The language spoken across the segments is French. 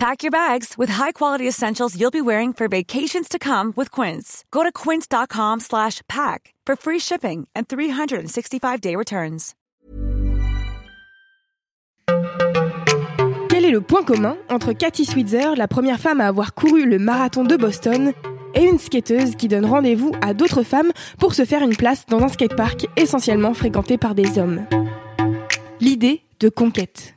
Pack your bags with high-quality essentials you'll be wearing for vacations to come with Quince. Go to quince.com slash pack for free shipping and 365-day returns. Quel est le point commun entre Cathy Switzer, la première femme à avoir couru le marathon de Boston, et une skateuse qui donne rendez-vous à d'autres femmes pour se faire une place dans un skatepark essentiellement fréquenté par des hommes? L'idée de conquête.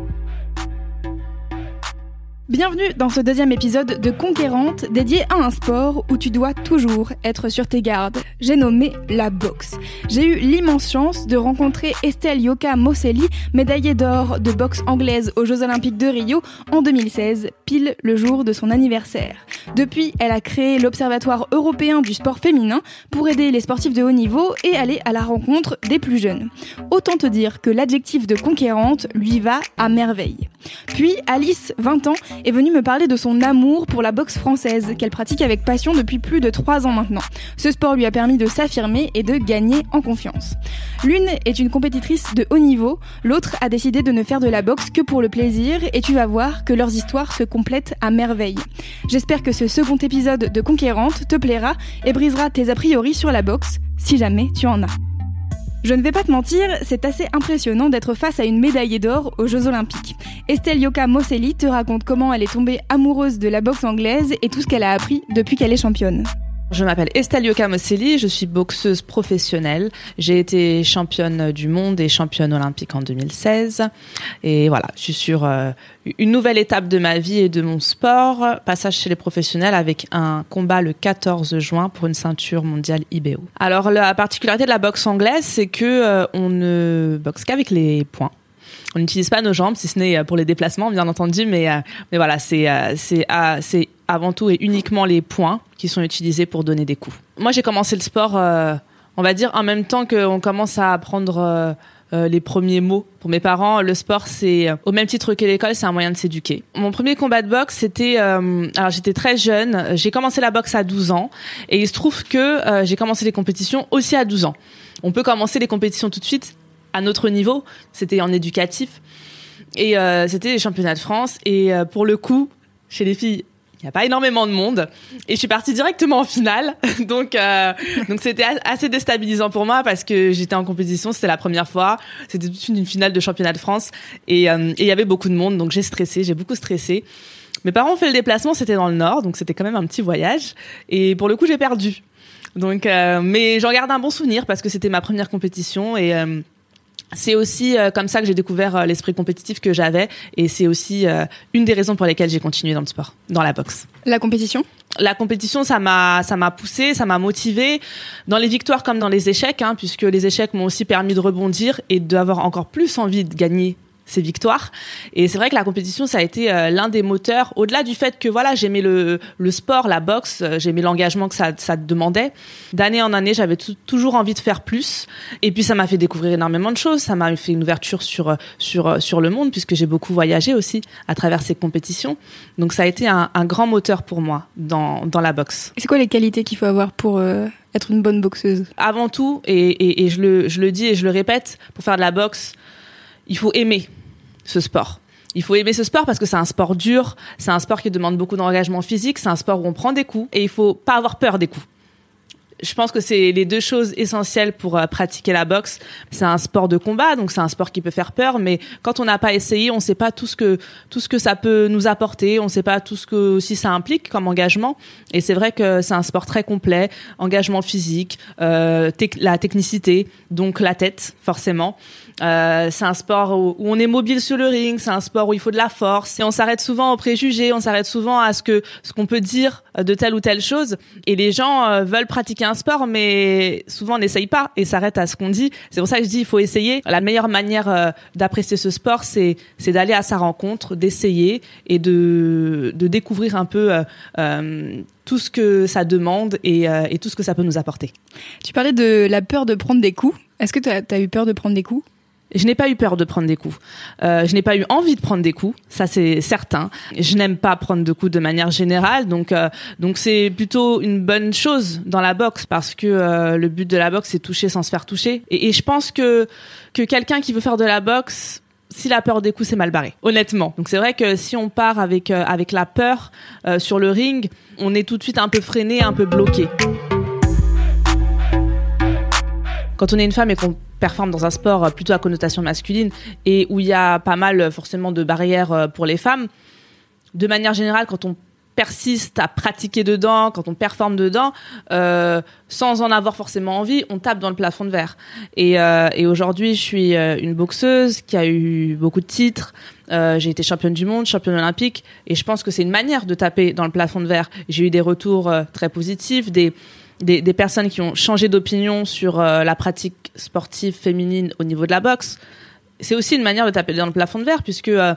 Bienvenue dans ce deuxième épisode de Conquérante dédié à un sport où tu dois toujours être sur tes gardes. J'ai nommé la boxe. J'ai eu l'immense chance de rencontrer Estelle Yoka Moselli, médaillée d'or de boxe anglaise aux Jeux Olympiques de Rio en 2016, pile le jour de son anniversaire. Depuis, elle a créé l'Observatoire européen du sport féminin pour aider les sportifs de haut niveau et aller à la rencontre des plus jeunes. Autant te dire que l'adjectif de conquérante lui va à merveille. Puis Alice, 20 ans, est venue me parler de son amour pour la boxe française, qu'elle pratique avec passion depuis plus de 3 ans maintenant. Ce sport lui a permis de s'affirmer et de gagner en confiance. L'une est une compétitrice de haut niveau, l'autre a décidé de ne faire de la boxe que pour le plaisir, et tu vas voir que leurs histoires se complètent à merveille. J'espère que ce second épisode de Conquérante te plaira et brisera tes a priori sur la boxe, si jamais tu en as. Je ne vais pas te mentir, c'est assez impressionnant d'être face à une médaillée d'or aux Jeux Olympiques. Estelle Yoka Moselli te raconte comment elle est tombée amoureuse de la boxe anglaise et tout ce qu'elle a appris depuis qu'elle est championne. Je m'appelle Estelle Yoka je suis boxeuse professionnelle. J'ai été championne du monde et championne olympique en 2016. Et voilà, je suis sur euh, une nouvelle étape de ma vie et de mon sport. Passage chez les professionnels avec un combat le 14 juin pour une ceinture mondiale IBO. Alors la particularité de la boxe anglaise, c'est que euh, on ne boxe qu'avec les poings. On n'utilise pas nos jambes, si ce n'est pour les déplacements, bien entendu, mais, euh, mais voilà, c'est avant tout et uniquement les poings qui sont utilisés pour donner des coups. Moi, j'ai commencé le sport, euh, on va dire, en même temps qu'on commence à apprendre euh, euh, les premiers mots. Pour mes parents, le sport, c'est au même titre que l'école, c'est un moyen de s'éduquer. Mon premier combat de boxe, c'était, alors j'étais très jeune, j'ai commencé la boxe à 12 ans, et il se trouve que j'ai commencé les compétitions aussi à 12 ans. On peut commencer les compétitions tout de suite à notre niveau, c'était en éducatif, et c'était les championnats de France, et pour le coup, chez les filles, il n'y a pas énormément de monde. Et je suis partie directement en finale. Donc euh, donc c'était assez déstabilisant pour moi parce que j'étais en compétition c'était la première fois. C'était toute une finale de championnat de France. Et euh, il y avait beaucoup de monde donc j'ai stressé j'ai beaucoup stressé. Mes parents ont fait le déplacement c'était dans le nord donc c'était quand même un petit voyage. Et pour le coup j'ai perdu. Donc euh, mais j'en garde un bon souvenir parce que c'était ma première compétition. Et c'est aussi euh, comme ça que j'ai découvert euh, l'esprit compétitif que j'avais et c'est aussi euh, une des raisons pour lesquelles j'ai continué dans le sport, dans la boxe. La compétition? La compétition, ça m'a ça m'a poussé, ça m'a motivé dans les victoires comme dans les échecs, hein, puisque les échecs m'ont aussi permis de rebondir et d'avoir encore plus envie de gagner ces victoires. Et c'est vrai que la compétition, ça a été euh, l'un des moteurs, au-delà du fait que voilà, j'aimais le, le sport, la boxe, euh, j'aimais l'engagement que ça, ça demandait. D'année en année, j'avais toujours envie de faire plus. Et puis ça m'a fait découvrir énormément de choses. Ça m'a fait une ouverture sur euh, sur sur le monde puisque j'ai beaucoup voyagé aussi à travers ces compétitions. Donc ça a été un, un grand moteur pour moi dans dans la boxe. C'est quoi les qualités qu'il faut avoir pour être une bonne boxeuse? Avant tout, et, et, et je, le, je le dis et je le répète, pour faire de la boxe, il faut aimer ce sport. Il faut aimer ce sport parce que c'est un sport dur, c'est un sport qui demande beaucoup d'engagement physique, c'est un sport où on prend des coups et il faut pas avoir peur des coups. je pense que c'est les deux choses essentielles pour euh, pratiquer la boxe. C'est un sport de combat, donc c'est un sport qui peut faire peur, mais quand on n'a pas essayé, on ne sait pas tout ce que tout ce que ça peut nous apporter, on ne sait pas tout ce que aussi ça implique comme engagement. Et c'est vrai que c'est un sport très complet, engagement physique, euh, la technicité, donc la tête forcément. Euh, c'est un sport où, on est mobile sur le ring, c'est un sport où il faut de la force et on s'arrête souvent aux préjugés, on s'arrête souvent à ce que ce qu'on peut dire de telle ou telle chose et les gens euh, veulent pratiquer un sport mais souvent on n'essaye pas et s'arrête à ce qu'on dit. C'est pour ça que je dis il faut essayer. La meilleure manière euh, d'apprécier ce sport c'est d'aller à sa rencontre, d'essayer et de découvrir un peu tout ce que ça demande et, tout ce que ça peut nous apporter. Tu parlais de la peur de prendre des coups. Est-ce que tu as eu peur de prendre des coups? Je n'ai pas eu peur de prendre des coups. Euh, je n'ai pas eu envie de prendre des coups, ça c'est certain. Je n'aime pas prendre de coups de manière générale, donc euh, donc c'est plutôt une bonne chose dans la boxe parce que euh, le but de la boxe c'est toucher sans se faire toucher. Et, je pense que que quelqu'un qui veut faire de la boxe s'il a peur des coups, c'est mal barré, honnêtement. Donc c'est vrai que si on part avec avec la peur sur le ring, on est tout de suite un peu freiné, un peu bloqué. Quand on est une femme et qu'on performe dans un sport plutôt à connotation masculine et où il y a pas mal forcément de barrières euh, pour les femmes, de manière générale, quand on persiste à pratiquer dedans, quand on performe dedans, euh, sans en avoir forcément envie, on tape dans le plafond de verre. Euh, et aujourd'hui, je suis une boxeuse qui a eu beaucoup de titres. j'ai été championne du monde, championne olympique, et je pense que c'est une manière de taper dans le plafond de verre. J'ai eu des retours très positifs, des des, personnes qui ont changé d'opinion sur euh, la pratique sportive féminine au niveau de la boxe. C'est aussi une manière de taper dans le plafond de verre puisque euh,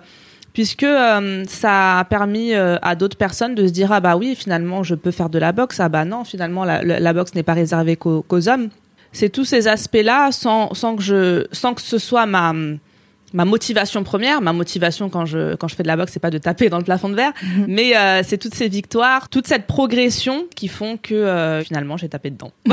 puisque euh, ça a permis à d'autres personnes de se dire ah bah oui finalement je peux faire de la boxe ah bah non finalement la, boxe n'est pas réservée qu'aux hommes. C'est tous ces aspects là sans sans sans que ce soit ma ma motivation première, ma motivation quand je quand je fais de la boxe, c'est pas de taper dans le plafond de verre, mhm. mais euh, c'est toutes ces victoires, toute cette progression qui font que euh, finalement j'ai tapé dedans.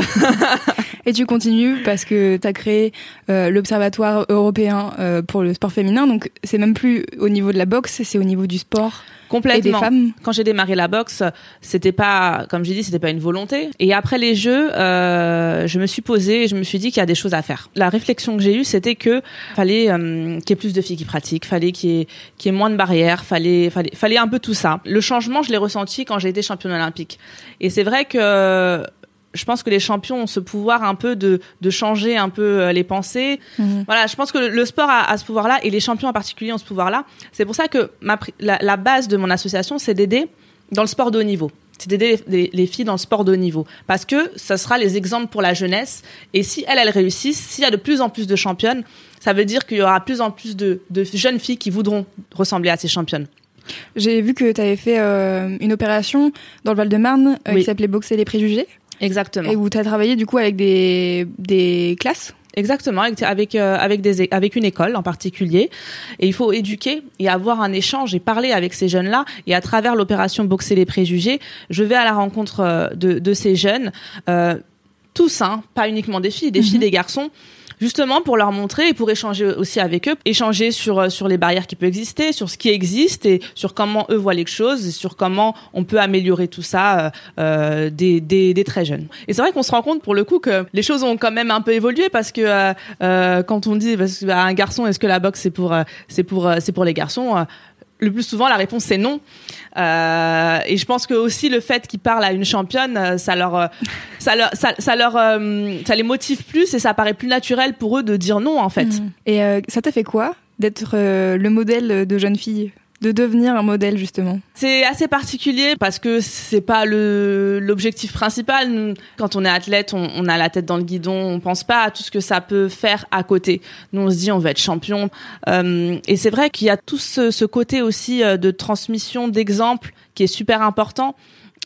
Et tu continues parce que tu as créé euh, l'Observatoire européen pour le sport féminin, donc c'est même plus au niveau de la boxe, c'est au niveau du sport. Complètement. Quand j'ai démarré la boxe, c'était pas, comme j'ai dit, c'était pas une volonté. Et après les Jeux, euh, je me suis posée et je me suis dit qu'il y a des choses à faire. La réflexion que j'ai eue, c'était que fallait euh, qu'il y ait plus de filles qui pratiquent, fallait qu'il y ait, qu'il y ait moins de barrières, fallait, fallait, fallait un peu tout ça. Le changement, je l'ai ressenti quand j'ai été championne olympique. Et c'est vrai que je pense que les champions ont ce pouvoir un peu de, de changer un peu euh, les pensées. Mhm. Voilà, je pense que le sport a, a ce pouvoir-là et les champions en particulier ont ce pouvoir-là. C'est pour ça que ma, la, la base de mon association, c'est d'aider dans le sport de haut niveau. C'est d'aider les, les, filles dans le sport de haut niveau. Parce que ça sera les exemples pour la jeunesse. Et si elles, elles réussissent, s'il y a de plus en plus de championnes, ça veut dire qu'il y aura plus en plus de, de jeunes filles qui voudront ressembler à ces championnes. J'ai vu que tu avais fait euh, une opération dans le Val-de-Marne euh, qui s'appelait Boxer les préjugés. Exactement. Et où tu as travaillé du coup avec des, des classes? Exactement, avec avec, euh, avec des avec une école en particulier, et il faut éduquer et avoir un échange et parler avec ces jeunes-là. Et à travers l'opération Boxer les préjugés, je vais à la rencontre euh, de, de ces jeunes, euh, tous, hein, pas uniquement des filles, des filles, mhm. des garçons, justement pour leur montrer et pour échanger aussi avec eux, échanger sur euh, sur les barrières qui peuvent exister, sur ce qui existe et sur comment eux voient les choses et sur comment on peut améliorer tout ça euh, euh des, des, des, très jeunes. Et c'est vrai qu'on se rend compte pour le coup que les choses ont quand même un peu évolué parce que euh, euh quand on dit parce bah, un garçon est-ce que la boxe c'est pour c'est pour c'est pour les garçons le plus souvent, la réponse c'est non. Euh, et je pense que aussi le fait qu'ils parlent à une championne, euh, ça leur, euh, ça leur, ça, leur, euh, ça les motive plus et ça paraît plus naturel pour eux de dire non en fait. Mmh. Et euh, ça t'a fait quoi d'être le modèle de jeune fille? De devenir un modèle justement C'est assez particulier parce que c'est pas le l'objectif principal. Quand on est athlète, on, a la tête dans le guidon, on pense pas à tout ce que ça peut faire à côté. Nous on se dit on veut être champion euh, et c'est vrai qu'il y a tout ce, côté aussi euh, de transmission d'exemples qui est super important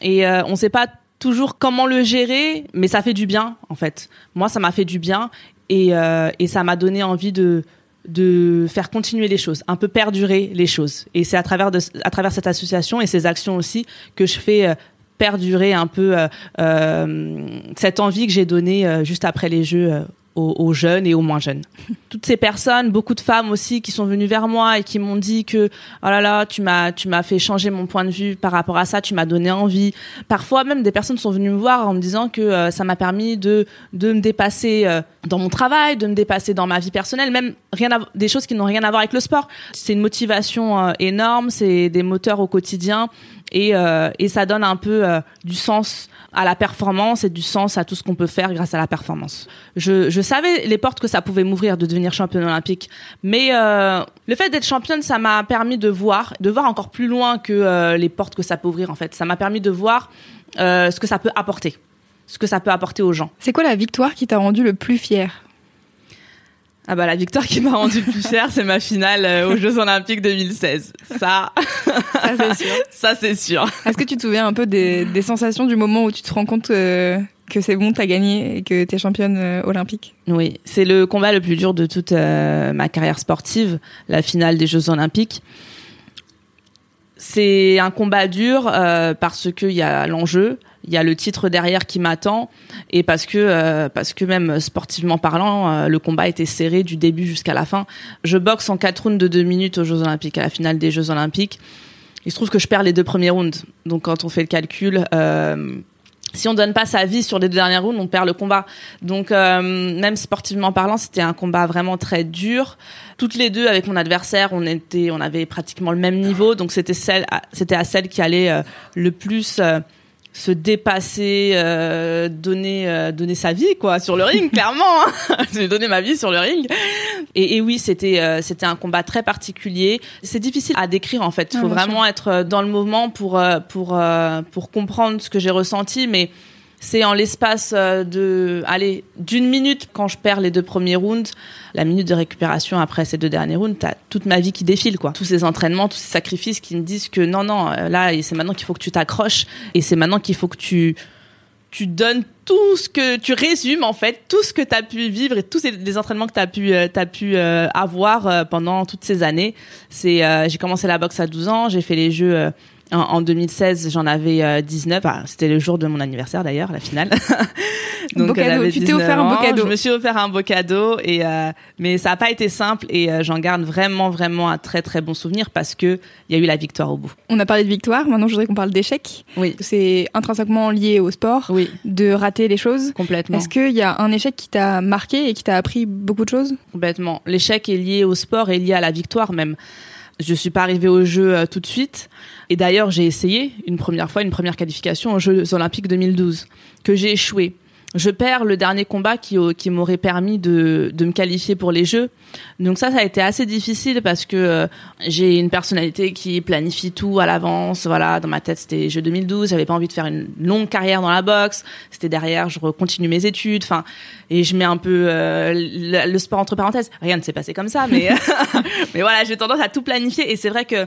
et euh, on sait pas toujours comment le gérer, mais ça fait du bien en fait. Moi ça m'a fait du bien et, euh, et ça m'a donné envie de de faire continuer les choses, un peu perdurer les choses. Et c'est à travers à travers cette association et ces actions aussi que je fais euh, perdurer un peu euh, euh, cette envie que j'ai donnée juste après les Jeux aux, jeunes et aux moins jeunes. Toutes ces personnes, beaucoup de femmes aussi qui sont venues vers moi et qui m'ont dit que oh là là, tu m'as tu m'as fait changer mon point de vue par rapport à ça, tu m'as donné envie. Parfois même des personnes sont venues me voir en me disant que euh, ça m'a permis de de me dépasser euh, dans mon travail, de me dépasser dans ma vie personnelle, même rien des choses qui n'ont rien à voir avec le sport. C'est une motivation euh, énorme, c'est des moteurs au quotidien et et ça donne un peu du sens à la performance et du sens à tout ce qu'on peut faire grâce à la performance. Je, savais les portes que ça pouvait m'ouvrir de devenir championne olympique, mais euh, le fait d'être championne, ça m'a permis de voir, de voir encore plus loin que euh, les portes que ça peut ouvrir en fait. Ça m'a permis de voir euh, ce que ça peut apporter, ce que ça peut apporter aux gens. C'est quoi la victoire qui t'a rendu le plus fier? Ah bah la victoire qui m'a rendu plus cher, c'est ma finale euh, aux Jeux Olympiques 2016. Ça, ça c'est sûr. Ça c'est sûr. Est-ce que tu te souviens un peu des, des, sensations du moment où tu te rends compte euh, que c'est bon, t'as gagné et que t'es championne euh, olympique? Oui, c'est le combat le plus dur de toute ma carrière sportive, la finale des Jeux Olympiques. C'est un combat dur parce qu'il y a l'enjeu, il y a le titre derrière qui m'attend et parce que euh, parce que même sportivement parlant euh, le combat était serré du début jusqu'à la fin je boxe en quatre rounds de deux minutes aux Jeux Olympiques à la finale des Jeux Olympiques il se trouve que je perds les deux premiers rounds donc quand on fait le calcul euh, si on donne pas sa vie sur les deux dernières rounds, on perd le combat. Donc même sportivement parlant, c'était un combat vraiment très dur. Toutes les deux avec mon adversaire, on était, on avait pratiquement le même niveau, donc c'était celle, c'était à celle qui allait le plus se dépasser, euh, donner euh, donner sa vie quoi sur le ring clairement. Hein. J'ai donné ma vie sur le ring. Et, et oui, c'était euh, c'était un combat très particulier. C'est difficile à décrire en fait. Il faut vraiment être dans le mouvement pour euh, pour pour comprendre ce que j'ai ressenti, mais c'est en l'espace euh, de, allez, d'une minute quand je perds les deux premiers rounds, la minute de récupération après ces deux derniers rounds, t'as toute ma vie qui défile, quoi. Tous ces entraînements, tous ces sacrifices qui me disent que non, non, euh, là, c'est maintenant qu'il faut que tu t'accroches et c'est maintenant qu'il faut que tu, tu donnes tout ce que tu résumes en fait tout ce que tu as pu vivre et tous les entraînements que tu as pu euh, as pu avoir pendant toutes ces années. C'est j'ai commencé la boxe à 12 ans, j'ai fait les jeux en, 2016, j'en avais 19. Euh, c'était le jour de mon anniversaire d'ailleurs, la finale. Donc, beau cadeau. Tu t'es offert un beau cadeau. Je me suis offert un beau cadeau et euh, mais ça n'a pas été simple et euh, j'en garde vraiment vraiment un très très bon souvenir parce que il y a eu la victoire au bout. On a parlé de victoire. Maintenant, je voudrais qu'on parle d'échec. Oui. C'est intrinsèquement lié au sport. Oui. De rater les choses. Complètement. Est-ce qu'il y a un échec qui t'a marqué et qui t'a appris beaucoup de choses? Complètement. L'échec est lié au sport et lié à la victoire même. Je suis pas arrivée au jeu tout de suite. Et d'ailleurs, j'ai essayé une première fois, une première qualification aux Jeux Olympiques 2012, que j'ai échoué. Je perds le dernier combat qui, qui m'aurait permis de, de me qualifier pour les Jeux. Donc ça, ça a été assez difficile parce que euh, j'ai une personnalité qui planifie tout à l'avance. Voilà, dans ma tête, c'était Jeux 2012. J'avais pas envie de faire une longue carrière dans la boxe. C'était derrière, je continue mes études. Enfin, et je mets un peu euh, le, le, sport entre parenthèses. Rien ne s'est passé comme ça, mais mais voilà, j'ai tendance à tout planifier. Et c'est vrai que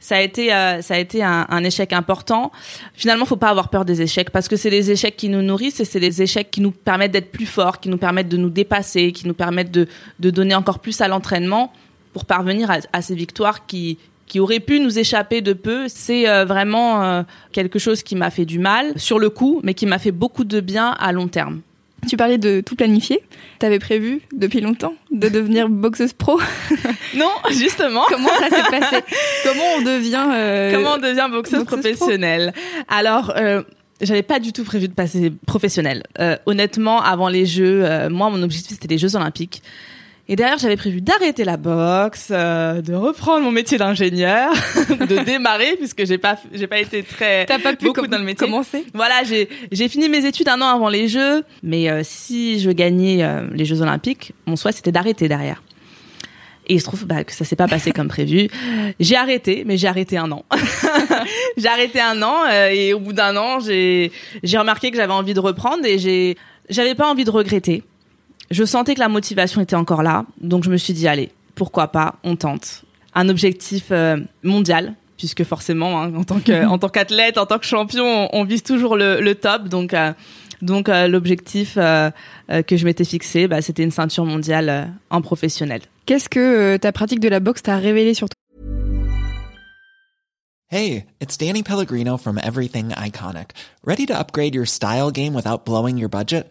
ça a été euh, ça a été un, un, échec important. Finalement, faut pas avoir peur des échecs parce que c'est les échecs qui nous nourrissent et c'est les échecs qui nous permettent d'être plus forts, qui nous permettent de nous dépasser, qui nous permettent de de donner encore plus à l'entraînement pour parvenir à, à, ces victoires qui qui auraient pu nous échapper de peu. C'est euh, vraiment euh, quelque chose qui m'a fait du mal sur le coup, mais qui m'a fait beaucoup de bien à long terme. Tu parlais de tout planifier. T'avais prévu depuis longtemps de devenir boxeuse pro Non, justement. Comment ça s'est passé? Comment on devient euh, Comment on devient boxeuse, professionnelle? Alors. Euh, j'avais pas du tout prévu de passer professionnelle. Euh, honnêtement, avant les Jeux, moi, mon objectif c'était les Jeux Olympiques. Et derrière, j'avais prévu d'arrêter la boxe, euh, de reprendre mon métier d'ingénieur, de démarrer puisque j'ai pas j'ai pas été très T'as pas pu beaucoup dans le métier. Commencer? Voilà, j'ai j'ai fini mes études un an avant les Jeux, mais euh, si je gagnais euh, les Jeux Olympiques, mon souhait c'était d'arrêter derrière. Et il se trouve bah, que ça s'est pas passé comme prévu. J'ai arrêté, mais j'ai arrêté un an. j'ai arrêté un an et au bout d'un an, j'ai j'ai remarqué que j'avais envie de reprendre et j'ai j'avais pas envie de regretter je sentais que la motivation était encore là, donc je me suis dit allez, pourquoi pas, on tente. Un objectif euh, mondial, puisque forcément, hein, en tant que, en tant qu'athlète, en tant que champion, on, vise toujours le, le top, donc. Euh, donc euh, l'objectif que je m'étais fixé, bah, c'était une ceinture mondiale en professionnel. Qu'est-ce que ta pratique de la boxe t'a révélé sur toi? Hey, it's Danny Pellegrino from Everything Iconic. Ready to upgrade your style game without blowing your budget?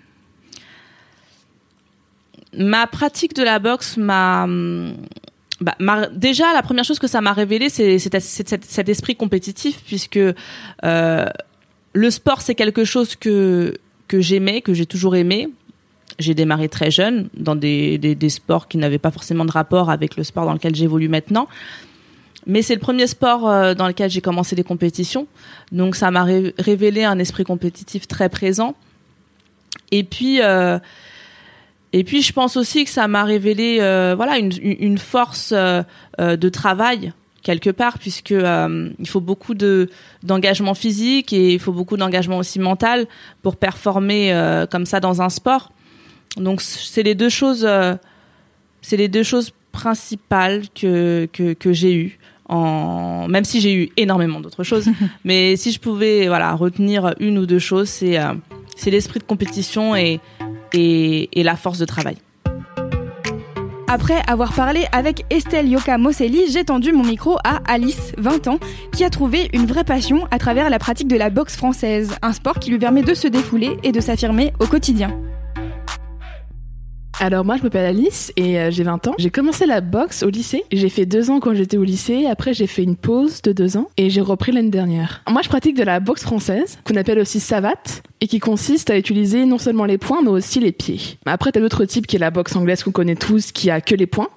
Ma pratique de la boxe m'a... Bah, m'a- déjà, la première chose que ça m'a révélé, c'est cet, esprit compétitif, puisque euh, le sport, c'est quelque chose que, j'aimais, que j'ai toujours aimé. J'ai démarré très jeune dans des, des, des sports qui n'avaient pas forcément de rapport avec le sport dans lequel j'évolue maintenant. Mais c'est le premier sport euh, dans lequel j'ai commencé les compétitions. Donc ça m'a ré- révélé un esprit compétitif très présent. Et puis, euh, et puis je pense aussi que ça m'a révélé euh, voilà une, une force euh, euh, de travail quelque part puisque euh, il faut beaucoup de d'engagement physique et il faut beaucoup d'engagement aussi mental pour performer comme ça dans un sport. Donc c'est les deux choses c'est les deux choses principales que que, que j'ai eues en même si j'ai eu énormément d'autres choses mais si je pouvais voilà retenir une ou deux choses c'est c'est l'esprit de compétition et, et la force de travail. Après avoir parlé avec Estelle Yoka Moselli, j'ai tendu mon micro à Alice, 20 ans, qui a trouvé une vraie passion à travers la pratique de la boxe française, un sport qui lui permet de se défouler et de s'affirmer au quotidien. Alors moi je m'appelle Alice et euh, j'ai 20 ans. J'ai commencé la boxe au lycée. J'ai fait deux ans quand j'étais au lycée. Après j'ai fait une pause de deux ans et j'ai repris l'année dernière. Moi je pratique de la boxe française qu'on appelle aussi savate et qui consiste à utiliser non seulement les poings mais aussi les pieds. Après t'as l'autre type qui est la boxe anglaise qu'on connaît tous qui a que les poings.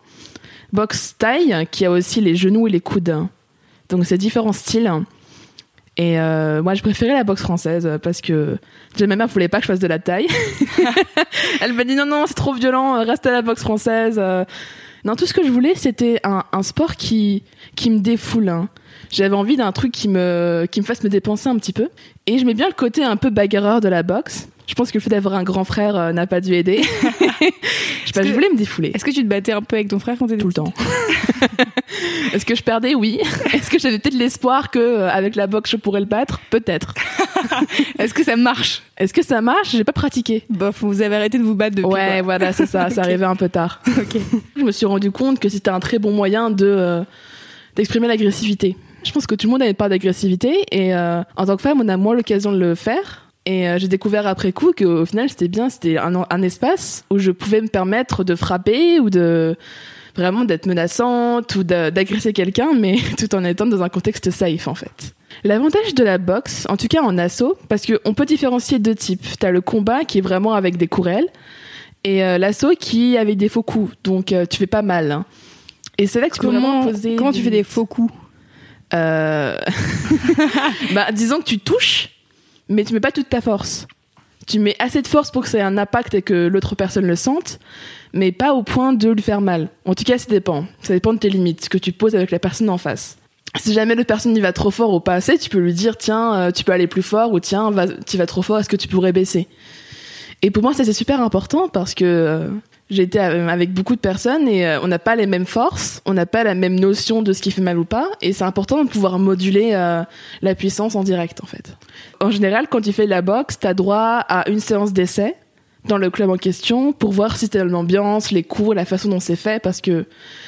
Boxe taille qui a aussi les genoux et les coudes. Donc c'est différents styles. Et euh, moi, je préférais la boxe française euh, parce que déjà ma mère voulait pas que je fasse de la taille. Elle m'a dit non non c'est trop violent, euh, reste à la boxe française. euh. Non tout ce que je voulais c'était un, un sport qui qui me défoule. hein. J'avais envie d'un truc qui me qui me fasse me dépenser un petit peu. Et j'aimais bien le côté un peu bagarreur de la boxe. Je pense que le fait d'avoir un grand frère euh, n'a pas dû aider. je pas, que- je voulais me défouler Est-ce que tu te battais un peu avec ton frère quand t'étais tout le temps. Est-ce que je perdais? Oui. Est-ce que j'avais peut-être l'espoir que euh, avec la boxe je pourrais le battre? Peut-être. Est-ce que ça marche? Est-ce que ça marche? J'ai pas pratiqué. Bof, vous avez arrêté de vous battre depuis. ouais, quoi. voilà, c'est ça. Ça arrivait un peu tard. Ok. Je me suis rendu compte que c'était un très bon moyen de euh, d'exprimer l'agressivité. Je pense que tout le monde a une part d'agressivité et en tant que femme, on a moins l'occasion de le faire. Et euh, j'ai découvert après coup qu'au final, c'était bien, c'était un, un espace où je pouvais me permettre de frapper ou de vraiment d'être menaçante ou d'agresser quelqu'un, mais tout en étant dans un contexte safe en fait. L'avantage de la boxe, en tout cas en assaut, parce qu'on peut différencier deux types. T'as le combat qui est vraiment avec des courelles et euh, l'assaut qui est avec des faux coups, donc euh, tu fais pas mal. hein. Et c'est là que tu peux vraiment Comment, poser. comment tu fais des faux coups? Euh... bah, disons que tu touches, mais tu mets pas toute ta force. Tu mets assez de force pour que ça ait un impact et que l'autre personne le sente, mais pas au point de lui faire mal. En tout cas, ça dépend. Ça dépend de tes limites, ce que tu poses avec la personne en face. Si jamais l'autre personne y va trop fort ou pas assez, tu peux lui dire tiens, euh, tu peux aller plus fort ou tiens, va, tu vas trop fort, est-ce que tu pourrais baisser? Et pour moi, ça c'est super important parce que euh, j'ai été euh, avec beaucoup de personnes et euh, on n'a pas les mêmes forces, on n'a pas la même notion de ce qui fait mal ou pas, et c'est important de pouvoir moduler euh, la puissance en direct en fait. En général, quand tu fais de la boxe, t'as droit à une séance d'essai dans le club en question pour voir si t'as l'ambiance, les cours, la façon dont c'est fait, parce que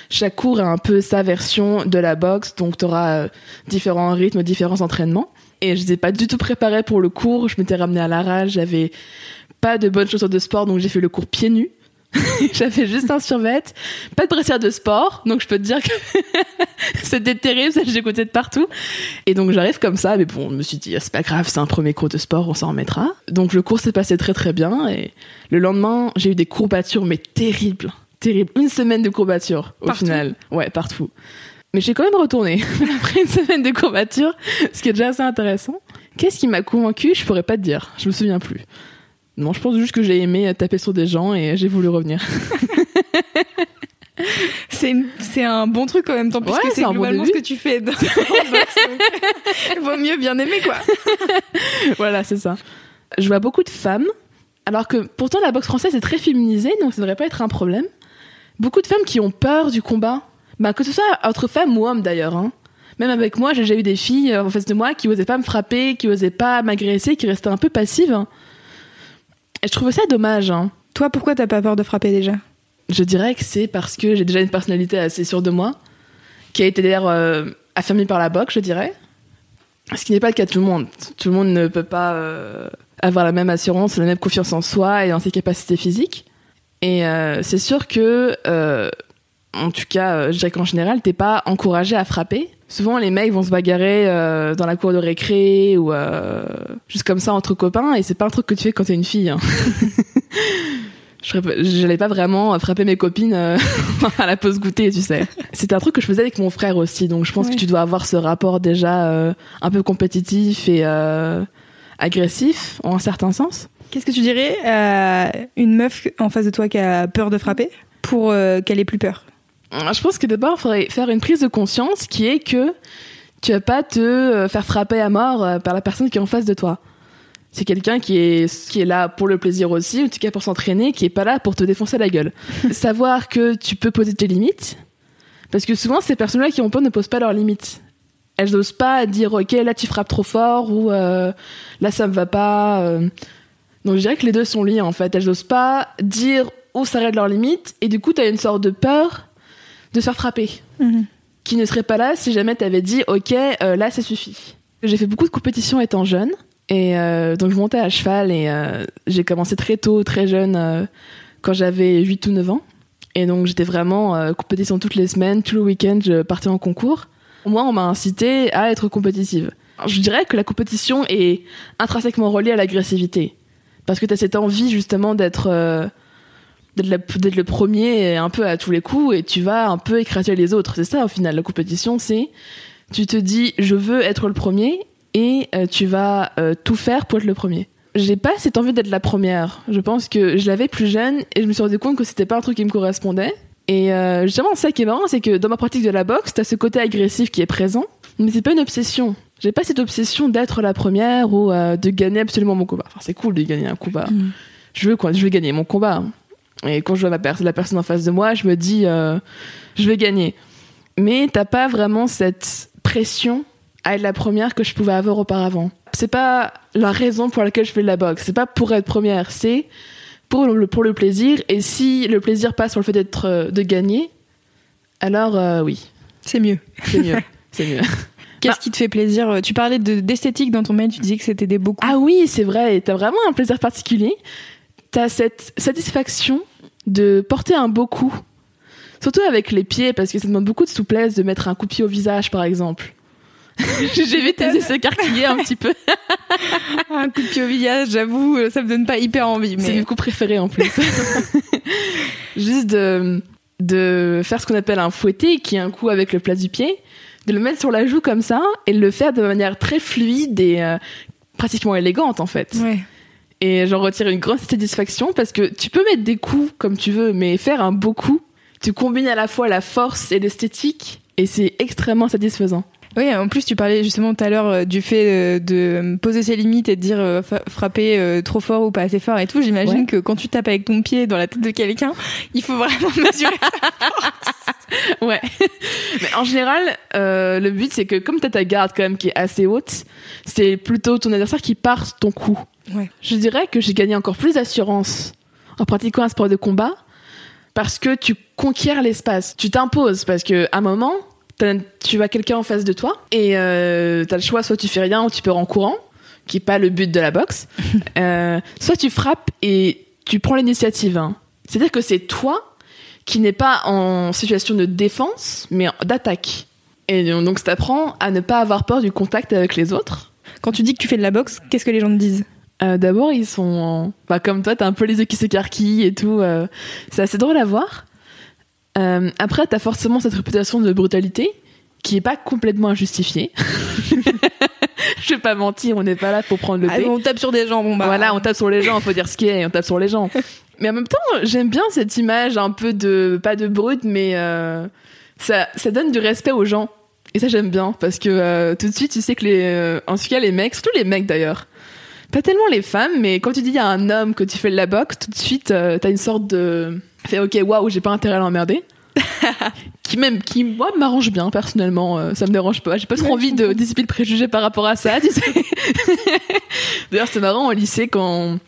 chaque cours a un peu sa version de la boxe, donc t'auras euh, différents rythmes, différents entraînements. Et je n'étais pas du tout préparée pour le cours, je m'étais ramenée à la rage, j'avais pas de bonnes chaussures de sport, donc j'ai fait le cours pieds nus. J'avais juste un survêt, pas de brassière de sport, donc je peux te dire que c'était terrible, ça j'écoutais de partout. Et donc j'arrive comme ça, mais bon, je me suis dit, ah, c'est pas grave, c'est un premier cours de sport, on s'en remettra. Donc le cours s'est passé très très bien, et le lendemain, j'ai eu des courbatures, mais terribles, terribles. Une semaine de courbatures, au Partout final. Ouais, partout. Mais j'ai quand même retourné après une semaine de courbatures, ce qui est déjà assez intéressant. Qu'est-ce qui m'a convaincu Je pourrais pas te dire, je me souviens plus. Non, je pense juste que j'ai aimé taper sur des gens et j'ai voulu revenir. C'est un bon truc en même temps, puisque Ouais, c'est bon globalement début. ce que tu fais. dans- Vaut mieux bien aimer, quoi. voilà, c'est ça. Je vois beaucoup de femmes Alors que pourtant la boxe française est très féminisée, donc ça devrait pas être un problème. Beaucoup de femmes qui ont peur du combat, bah, que ce soit entre femmes ou hommes d'ailleurs. Hein. Même avec moi, j'ai déjà eu des filles en face de moi qui osaient pas me frapper, qui osaient pas m'agresser, qui restaient un peu passives. Et je trouvais ça dommage. Hein. Toi, pourquoi t'as pas peur de frapper déjà? Je dirais que c'est parce que j'ai déjà une personnalité assez sûre de moi, qui a été d'ailleurs euh, affirmée par la boxe, je dirais. Ce qui n'est pas le cas de tout le monde. Tout le monde ne peut pas euh, avoir la même assurance, la même confiance en soi et en ses capacités physiques. Et euh, c'est sûr que, euh, en tout cas, je dirais qu'en général, t'es pas encouragé à frapper. Souvent, les mecs vont se bagarrer euh, dans la cour de récré ou euh, juste comme ça entre copains, et c'est pas un truc que tu fais quand t'es une fille. Hein. Je ferais pas- J'allais pas vraiment frapper mes copines euh, à la pause goûter, tu sais. C'était un truc que je faisais avec mon frère aussi, donc je pense Ouais. que tu dois avoir ce rapport déjà un peu compétitif et agressif, en un certain sens. Qu'est-ce que tu dirais à une meuf en face de toi qui a peur de frapper pour qu'elle ait plus peur? Je pense que d'abord, il faudrait faire une prise de conscience qui est que tu vas pas te euh, faire frapper à mort euh, par la personne qui est en face de toi. C'est quelqu'un qui est, qui est là pour le plaisir aussi, en tout cas pour s'entraîner, qui est pas là pour te défoncer la gueule. Savoir que tu peux poser tes limites, parce que souvent ces personnes-là qui ont peur ne posent pas leurs limites. Elles n'osent pas dire ok là tu frappes trop fort ou euh, là ça me va pas. Donc je dirais que les deux sont liés en fait. Elles n'osent pas dire où s'arrêtent leurs limites et du coup tu as une sorte de peur de se faire frapper qui ne serait pas là si jamais t'avais dit ok euh, là ça suffit. J'ai fait beaucoup de compétitions étant jeune et euh, donc je montais à cheval et euh, j'ai commencé très tôt, très jeune quand j'avais 8 ou 9 ans et donc j'étais vraiment compétition toutes les semaines, tout le week-end je partais en concours. Moi on m'a incité à être compétitive. Alors, je dirais que la compétition est intrinsèquement reliée à l'agressivité parce que tu as cette envie justement d'être d'être le premier un peu à tous les coups et tu vas un peu écraser les autres. C'est ça au final, la compétition, c'est tu te dis je veux être le premier et euh, tu vas euh, tout faire pour être le premier. J'ai pas cette envie d'être la première. Je pense que je l'avais plus jeune et je me suis rendu compte que c'était pas un truc qui me correspondait. Et euh, justement, ça qui est marrant, c'est que dans ma pratique de la boxe, t'as ce côté agressif qui est présent, mais c'est pas une obsession. J'ai pas cette obsession d'être la première ou euh, de gagner absolument mon combat. Enfin, c'est cool de gagner un combat. Je veux quoi? Je veux gagner mon combat. Et quand je vois ma la personne en face de moi, je me dis, euh, je vais gagner. Mais t'as pas vraiment cette pression à être la première que je pouvais avoir auparavant. C'est pas la raison pour laquelle je fais de la boxe. C'est pas pour être première. C'est pour le, pour le plaisir. Et si le plaisir passe sur le fait d'être, euh, de gagner, alors euh, oui, C'est mieux. c'est mieux. c'est mieux. Qu'est-ce qui te fait plaisir Tu parlais de- d'esthétique dans ton mail, tu disais que c'était des beaux coups. Ah oui, c'est vrai. T'as vraiment un plaisir particulier. T'as cette satisfaction de porter un beau coup. Surtout avec les pieds, parce que ça demande beaucoup de souplesse de mettre un coup de pied au visage, par exemple. J'ai vu tes yeux s'écarquiller un petit peu. un coup de pied au visage, j'avoue, ça me donne pas hyper envie. C'est Mais mon coup préféré en plus. Juste de, de faire ce qu'on appelle un fouetté, qui est un coup avec le plat du pied, de le mettre sur la joue comme ça et de le faire de manière très fluide et euh, pratiquement élégante en fait. ouais. Et j'en retire une grande satisfaction parce que tu peux mettre des coups comme tu veux, mais faire un beau coup, tu combines à la fois la force et l'esthétique et c'est extrêmement satisfaisant. Oui, en plus, tu parlais justement tout à l'heure euh, du fait euh, de poser ses limites et de dire euh, frapper trop fort ou pas assez fort et tout. J'imagine Ouais. que quand tu tapes avec ton pied dans la tête de quelqu'un, il faut vraiment mesurer. Ouais. Mais en général, euh, le but c'est que comme t'as ta garde quand même qui est assez haute, c'est plutôt ton adversaire qui part ton coup. Ouais. Je dirais que j'ai gagné encore plus d'assurance en pratiquant un sport de combat parce que tu conquiers l'espace, tu t'imposes parce que à un moment tu as quelqu'un en face de toi et euh, t'as le choix soit tu fais rien ou tu pars en courant, qui est pas le but de la boxe, euh, soit tu frappes et tu prends l'initiative. hein. C'est-à-dire que c'est toi qui n'est pas en situation de défense, mais d'attaque. Et donc, ça t'apprend à ne pas avoir peur du contact avec les autres. Quand tu dis que tu fais de la boxe, qu'est-ce que les gens te disent? Euh, D'abord, ils sont, en- bah, comme toi, t'as un peu les yeux qui s'écarquillent et tout. euh, c'est assez drôle à voir. Euh, après, t'as forcément cette réputation de brutalité qui est pas complètement injustifiée. Je vais pas mentir, on n'est pas là pour prendre le Ah, thé. On tape sur des gens, bon bah. Voilà, on tape sur les gens, faut dire ce qui est, on tape sur les gens. Mais en même temps, j'aime bien cette image un peu de, pas de brut, mais euh, ça, ça donne du respect aux gens. Et ça, j'aime bien, parce que euh, tout de suite, tu sais que les, euh, en tout cas, les mecs, surtout les mecs d'ailleurs, Pas tellement les femmes, mais quand tu dis a un homme que tu fais de la boxe, tout de suite, euh, t'as une sorte de. Fait ok, waouh, j'ai pas intérêt à l'emmerder. qui même, qui moi m'arrange bien personnellement, euh, ça me dérange pas. J'ai pas trop envie de dissiper le préjugé par rapport à ça. Tu sais. D'ailleurs, c'est marrant au lycée quand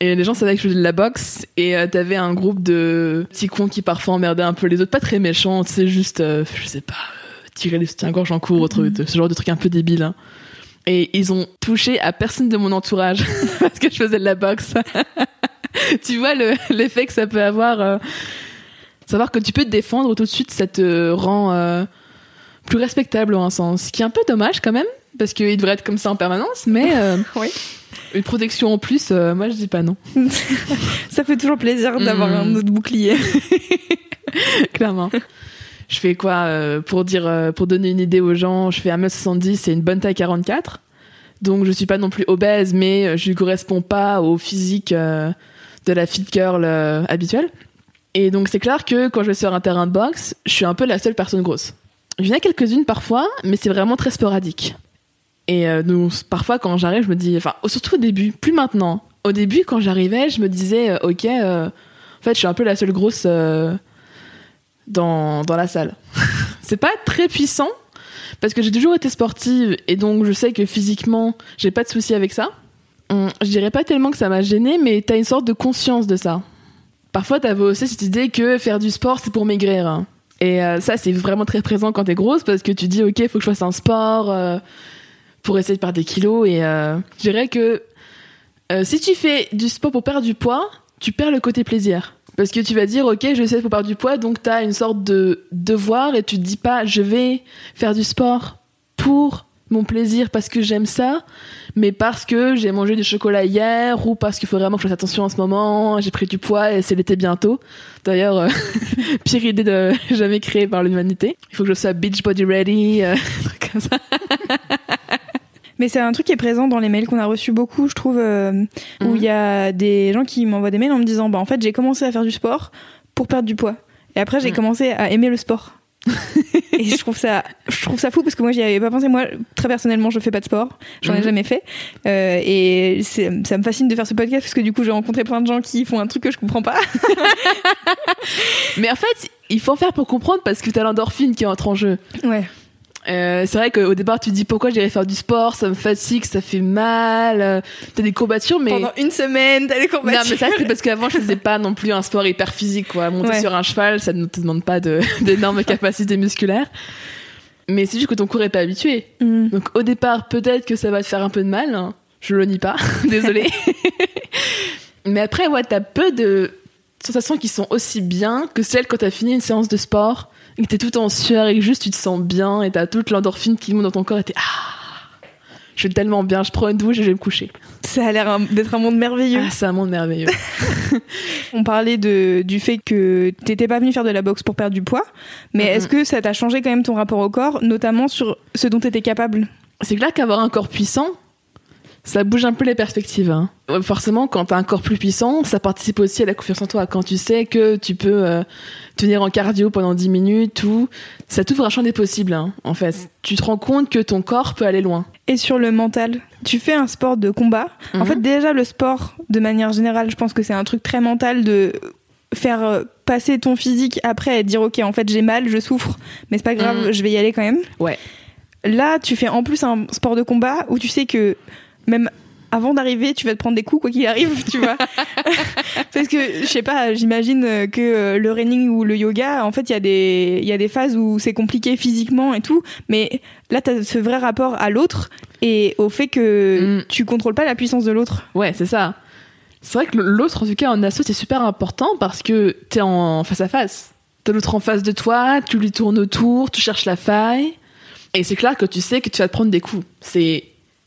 et les gens savaient que je faisais de la boxe et euh, t'avais un groupe de petits cons qui parfois emmerdaient un peu les autres, pas très méchants, c'est juste, euh, je sais pas, euh, tirer les soutiens-gorge en cours, autre- Mhm. ce genre de truc un peu débile. hein. Et ils ont touché à personne de mon entourage parce que je faisais de la boxe. tu vois le- l'effet que ça peut avoir. euh, savoir que tu peux te défendre tout de suite, ça te rend euh, plus respectable en un sens. Ce qui est un peu dommage quand même, parce qu'il devrait être comme ça en permanence, mais euh, Oui. une protection en plus, moi je dis pas non. Ça fait toujours plaisir d'avoir Mm. un autre bouclier. clairement. Je fais quoi euh, pour dire euh, pour donner une idée aux gens, je fais 1m70 et une bonne taille 44. Donc je suis pas non plus obèse mais euh, je ne correspond pas au physique de la fit girl habituelle. Et donc c'est clair que quand je vais sur un terrain de boxe, je suis un peu la seule personne grosse. Il y quelques-unes parfois, mais c'est vraiment très sporadique. Et donc parfois quand j'arrive, je me dis enfin surtout au début, plus maintenant. Au début quand j'arrivais, je me disais OK en fait, je suis un peu la seule grosse dans, dans la salle. c'est pas très puissant parce que j'ai toujours été sportive et donc je sais que physiquement, j'ai pas de souci avec ça. Hum, Je dirais pas tellement que ça m'a gêné, mais t'as une sorte de conscience de ça. Parfois, t'avais aussi cette idée que faire du sport, c'est pour maigrir. Et euh, ça, c'est vraiment très présent quand t'es grosse parce que tu dis, ok, faut que je fasse un sport euh, pour essayer de perdre des kilos. Et euh, je dirais que si tu fais du sport pour perdre du poids, tu perds le côté plaisir. Parce que tu vas dire, ok, je essayer pour perdre du poids, donc t'as une sorte de devoir et tu te dis pas, je vais faire du sport pour mon plaisir parce que j'aime ça, mais parce que j'ai mangé du chocolat hier ou parce qu'il faut vraiment que je fasse attention en ce moment, j'ai pris du poids et c'est l'été bientôt. D'ailleurs, euh, pire idée de jamais créée par l'humanité. Il faut que je sois beach body ready, euh, truc comme ça. Mais c'est un truc qui est présent dans les mails qu'on a reçus beaucoup, je trouve, euh, où Mhm. il y a des gens qui m'envoient des mails en me disant bah en fait j'ai commencé à faire du sport pour perdre du poids. Et après j'ai commencé à aimer le sport. et je trouve ça je trouve ça fou parce que moi j'y avais pas pensé moi très personnellement je fais pas de sport j'en ai Mhm. jamais fait Euh, et ça me fascine de faire ce podcast parce que du coup j'ai rencontré plein de gens qui font un truc que je comprends pas Mais en fait, il faut en faire pour comprendre parce que t'as l'endorphine qui entre en jeu. ouais Euh, c'est vrai qu'au départ, tu te dis pourquoi j'irais faire du sport, ça me fatigue, ça fait mal, euh, t'as des courbatures, mais. pendant une semaine t'as Non, courbatures mais ça, c'était parce qu'avant, je faisais pas non plus un sport hyper physique, quoi. Monter Ouais. sur un cheval, ça ne te demande pas de- d'énormes capacités musculaires. Mais c'est juste que ton corps est pas habitué. Mhm. Donc, au départ, peut-être que ça va te faire un peu de mal. hein. Je le nie pas. Désolée. mais après, ouais, t'as peu de sensations qui sont aussi bien que celles quand t'as fini une séance de sport et que t'es tout en sueur et que juste tu te sens bien et t'as toute l'endorphine qui monte dans ton corps et t'es ah, je suis tellement bien, je prends une douche et je vais me coucher. ça a l'air d'être un monde merveilleux Ah, c'est un monde merveilleux. On parlait de, du fait que t'étais pas venu faire de la boxe pour perdre du poids, mais est-ce que ça t'a changé quand même ton rapport au corps, notamment sur ce dont t'étais capable? C'est clair qu'avoir un corps puissant, ça bouge un peu les perspectives. hein. Forcément, quand t'as un corps plus puissant, ça participe aussi à la confiance en toi. Quand tu sais que tu peux euh, tenir en cardio pendant 10 minutes, ou ça t'ouvre un champ des possibles. hein, en fait, tu te rends compte que ton corps peut aller loin. Et sur le mental, tu fais un sport de combat. En Mhm. fait, déjà le sport, de manière générale, je pense que c'est un truc très mental de faire euh, passer ton physique après et dire ok en fait j'ai mal je souffre mais c'est pas grave Mhm. je vais y aller quand même Ouais. là tu fais en plus un sport de combat où tu sais que même avant d'arriver, tu vas te prendre des coups quoi qu'il arrive, tu vois. Parce que je sais pas, j'imagine que euh, le running ou le yoga, en fait, il y a des il y a des phases où c'est compliqué physiquement et tout, mais là tu as ce vrai rapport à l'autre et au fait que Mm. tu contrôles pas la puissance de l'autre. Ouais, c'est ça. C'est vrai que l'autre, en tout cas en asso, c'est super important parce que t'es en face à face. T'as l'autre en face de toi, tu lui tournes autour, tu cherches la faille. Et c'est clair que tu sais que tu vas te prendre des coups. C'est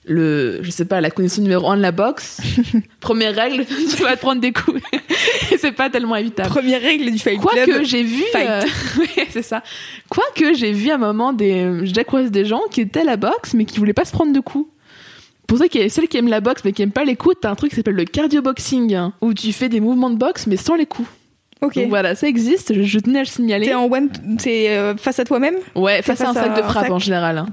le, je sais pas, la condition numéro un de la boxe. Première règle, tu vas te prendre des coups. C'est pas tellement évitable. Première règle du fight club. Quoique j'ai vu, euh, ouais, c'est ça. Quoique j'ai vu à un moment des, j'ai des gens qui étaient à la boxe mais qui voulaient pas se prendre de coups. Pour ça qu'il y a celles qui aiment la boxe mais qui aiment pas les coups, t'as un truc qui s'appelle le cardio boxing hein, où tu fais des mouvements de boxe mais sans les coups. Ok. Donc voilà, ça existe. Je, je tenais à le signaler. T'es en one, c'est euh, face à toi-même? Ouais, face à un sac à de frappe en général. hein.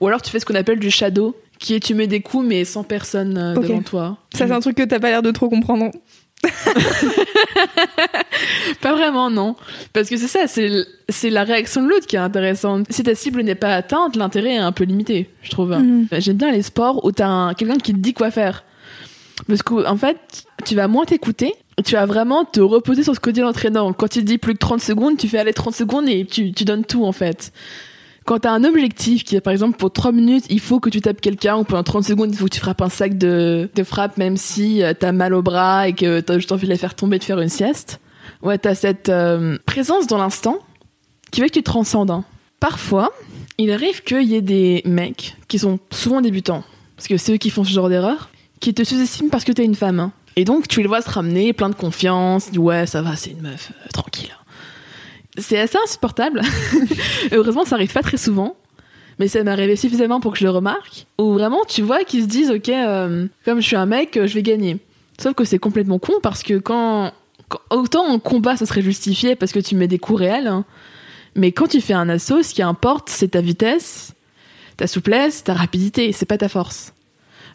Ou alors tu fais ce qu'on appelle du shadow, qui est tu mets des coups mais sans personne euh, devant toi. Ça, c'est un truc que t'as pas l'air de trop comprendre. Pas vraiment, non. Parce que c'est ça, c'est la réaction de l'autre qui est intéressante. Si ta cible n'est pas atteinte, l'intérêt est un peu limité, je trouve. Mhm. J'aime bien les sports où t'as un- quelqu'un qui te dit quoi faire. Parce qu'en en fait, tu vas moins t'écouter. Tu vas vraiment te reposer sur ce que dit l'entraîneur. Quand il dit plus que 30 secondes, tu fais aller 30 secondes et tu, tu donnes tout, en fait. Quand t'as un objectif qui est, par exemple, pour 3 minutes, il faut que tu tapes quelqu'un, ou pendant 30 secondes, il faut que tu frappes un sac de, de frappe, même si euh, t'as mal au bras et que t'as juste envie de les faire tomber et de faire une sieste. Ouais, t'as cette euh, présence dans l'instant qui fait que tu te transcendes. hein. Parfois, il arrive qu'il y ait des mecs qui sont souvent débutants, parce que c'est eux qui font ce genre d'erreur, qui te sous-estiment parce que t'es une femme. hein. Et donc, tu les vois se ramener, plein de confiance, ouais, ça va, c'est une meuf, euh. C'est assez insupportable. Heureusement, ça arrive pas très souvent. Mais ça m'est arrivé suffisamment pour que je le remarque. Où vraiment, tu vois qu'ils se disent, ok, euh, comme je suis un mec, euh, je vais gagner. Sauf que c'est complètement con parce que quand, autant en combat, ça serait justifié parce que tu mets des coups réels. hein. Mais quand tu fais un assaut, ce qui importe, c'est ta vitesse, ta souplesse, ta rapidité. C'est pas ta force.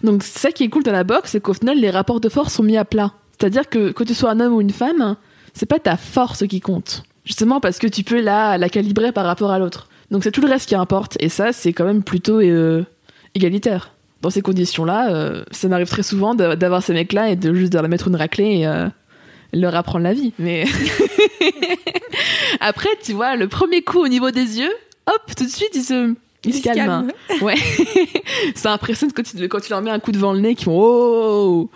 Donc, ça qui est cool dans la boxe, c'est qu'au final, les rapports de force sont mis à plat. C'est-à-dire que que tu sois un homme ou une femme, c'est pas ta force qui compte. Justement parce que tu peux la, la calibrer par rapport à l'autre. Donc c'est tout le reste qui importe. Et ça, c'est quand même plutôt euh, égalitaire. Dans ces conditions-là, euh, ça m'arrive très souvent d'avoir ces mecs-là et de juste de leur mettre une raclée et euh, leur apprendre la vie. Mais après, tu vois, le premier coup au niveau des yeux, hop, tout de suite, ils se, ils se calment. Ouais. ça impressionne quand tu, quand tu leur mets un coup devant le nez, qui font oh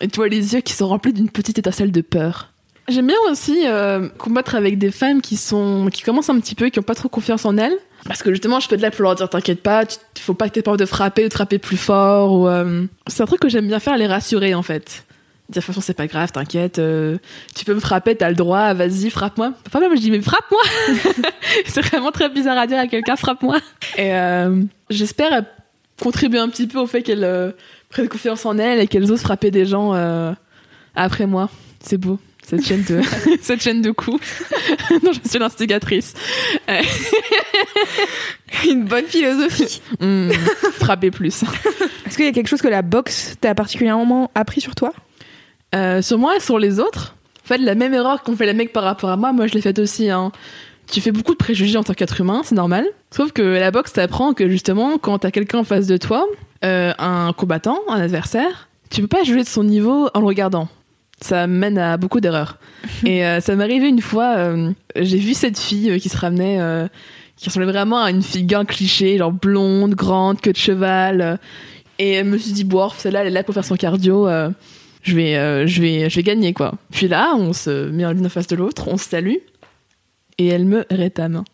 Et tu vois les yeux qui sont remplis d'une petite étincelle de peur. J'aime bien aussi euh, combattre avec des femmes qui sont qui commencent un petit peu, qui ont pas trop confiance en elles. Parce que justement, je peux être là pour leur dire t'inquiète pas, tu, faut pas que t'aies peur de frapper ou de frapper plus fort. Ou, euh, C'est un truc que j'aime bien faire, les rassurer en fait. Dire de toute façon, c'est pas grave, t'inquiète, euh, tu peux me frapper, t'as le droit, vas-y, frappe-moi. Enfin, même, je dis mais frappe-moi C'est vraiment très bizarre à dire à quelqu'un, frappe-moi. Et euh, j'espère contribuer un petit peu au fait qu'elles euh, prennent confiance en elles et qu'elles osent frapper des gens euh, après moi. C'est beau cette chaîne de cette chaîne de coups. non, je suis l'instigatrice. Euh, Une bonne philosophie. hmm, frapper plus. Est-ce qu'il y a quelque chose que la boxe t'a particulièrement appris sur toi? Euh, sur moi et sur les autres, en fait, la même erreur qu'ont fait les mecs par rapport à moi, moi je l'ai faite aussi. Hein. Tu fais beaucoup de préjugés en tant qu'être humain, c'est normal. Sauf que la boxe t'apprend que justement, quand t'as quelqu'un en face de toi, euh, un combattant, un adversaire, tu peux pas juger de son niveau en le regardant. Ça mène à beaucoup d'erreurs. Et euh, ça m'est arrivé une fois, euh, j'ai vu cette fille euh, qui se ramenait, euh, qui ressemblait vraiment à une fille bien cliché, genre blonde, grande, queue de cheval. et elle me suis dit, bon, celle-là, elle est là pour faire son cardio. je vais, je vais, je vais gagner quoi. Puis là, on se met l'une en face de l'autre, on se salue, et elle me rétame.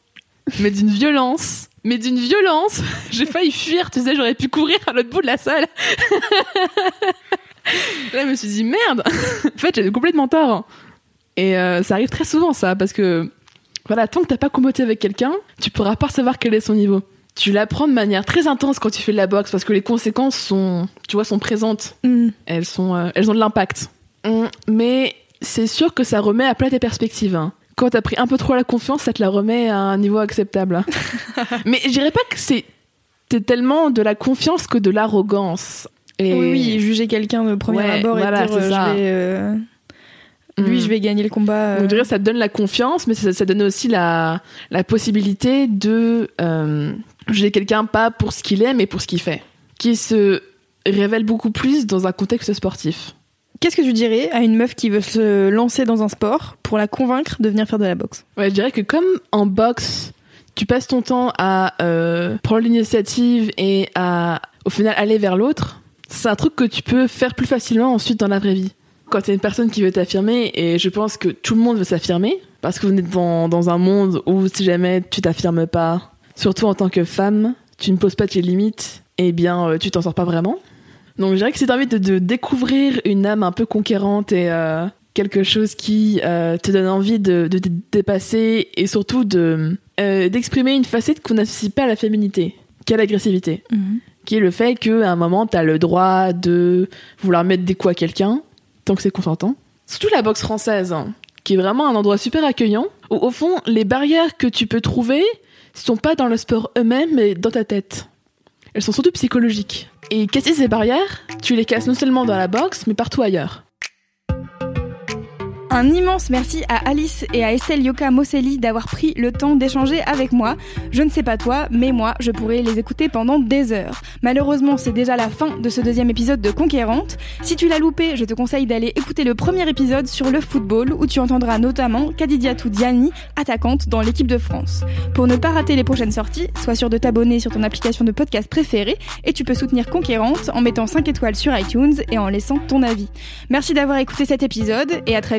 Mais d'une violence, mais d'une violence. J'ai failli fuir, tu sais, j'aurais pu courir à l'autre bout de la salle. là, je me suis dit merde. en fait, j'avais complètement tort. Et euh, ça arrive très souvent ça, parce que voilà, tant que t'as pas combattu avec quelqu'un, tu pourras pas savoir quel est son niveau. Tu l'apprends de manière très intense quand tu fais de la boxe, parce que les conséquences sont, tu vois, sont présentes Hmm. elles sont euh, elles ont de l'impact. Hum, Mais c'est sûr que ça remet à plat tes perspectives. hein. Quand t'as pris un peu trop la confiance, ça te la remet à un niveau acceptable. Mais je dirais pas que c'est tellement de la confiance que de l'arrogance. Et Oui, oui, juger quelqu'un de premier Ouais, abord voilà, et dire euh, je vais, euh, lui, Mm. je vais gagner le combat. Donc, euh, que ça te donne la confiance, mais ça, ça donne aussi la, la possibilité de euh, juger quelqu'un pas pour ce qu'il est, mais pour ce qu'il fait. Qui se révèle beaucoup plus dans un contexte sportif. Qu'est-ce que tu dirais à une meuf qui veut se lancer dans un sport pour la convaincre de venir faire de la boxe? Ouais, je dirais que comme en boxe, tu passes ton temps à euh, prendre l'initiative et à, au final, aller vers l'autre, c'est un truc que tu peux faire plus facilement ensuite dans la vraie vie. Quand t'es une personne qui veut t'affirmer, et je pense que tout le monde veut s'affirmer, parce que vous êtes dans, dans un monde où si jamais tu t'affirmes pas, surtout en tant que femme, tu ne poses pas tes limites, eh bien, euh, tu t'en sors pas vraiment. Donc je dirais que si t'as envie de, découvrir une âme un peu conquérante et euh, quelque chose qui euh, te donne envie de, de te dépasser et surtout de d'exprimer une facette qu'on n'associe pas à la féminité, qu'à l'agressivité, qui est le fait qu'à un moment t'as le droit de vouloir mettre des coups à quelqu'un tant que c'est consentant. Surtout la boxe française, hein, qui est vraiment un endroit super accueillant où au fond les barrières que tu peux trouver sont pas dans le sport eux-mêmes mais dans ta tête. Elles sont surtout psychologiques. Et casser ces barrières, tu les casses non seulement dans la boxe, mais partout ailleurs. Un immense merci à Alice et à Estelle Yoka Moselli d'avoir pris le temps d'échanger avec moi. Je ne sais pas toi, mais moi, je pourrais les écouter pendant des heures. Malheureusement, c'est déjà la fin de ce deuxième épisode de Conquérante. Si tu l'as loupé, je te conseille d'aller écouter le premier épisode sur le football où tu entendras notamment Kadidiatou Diani, attaquante dans l'équipe de France. Pour ne pas rater les prochaines sorties, sois sûr de t'abonner sur ton application de podcast préférée et tu peux soutenir Conquérante en mettant 5 étoiles sur iTunes et en laissant ton avis. Merci d'avoir écouté cet épisode et à très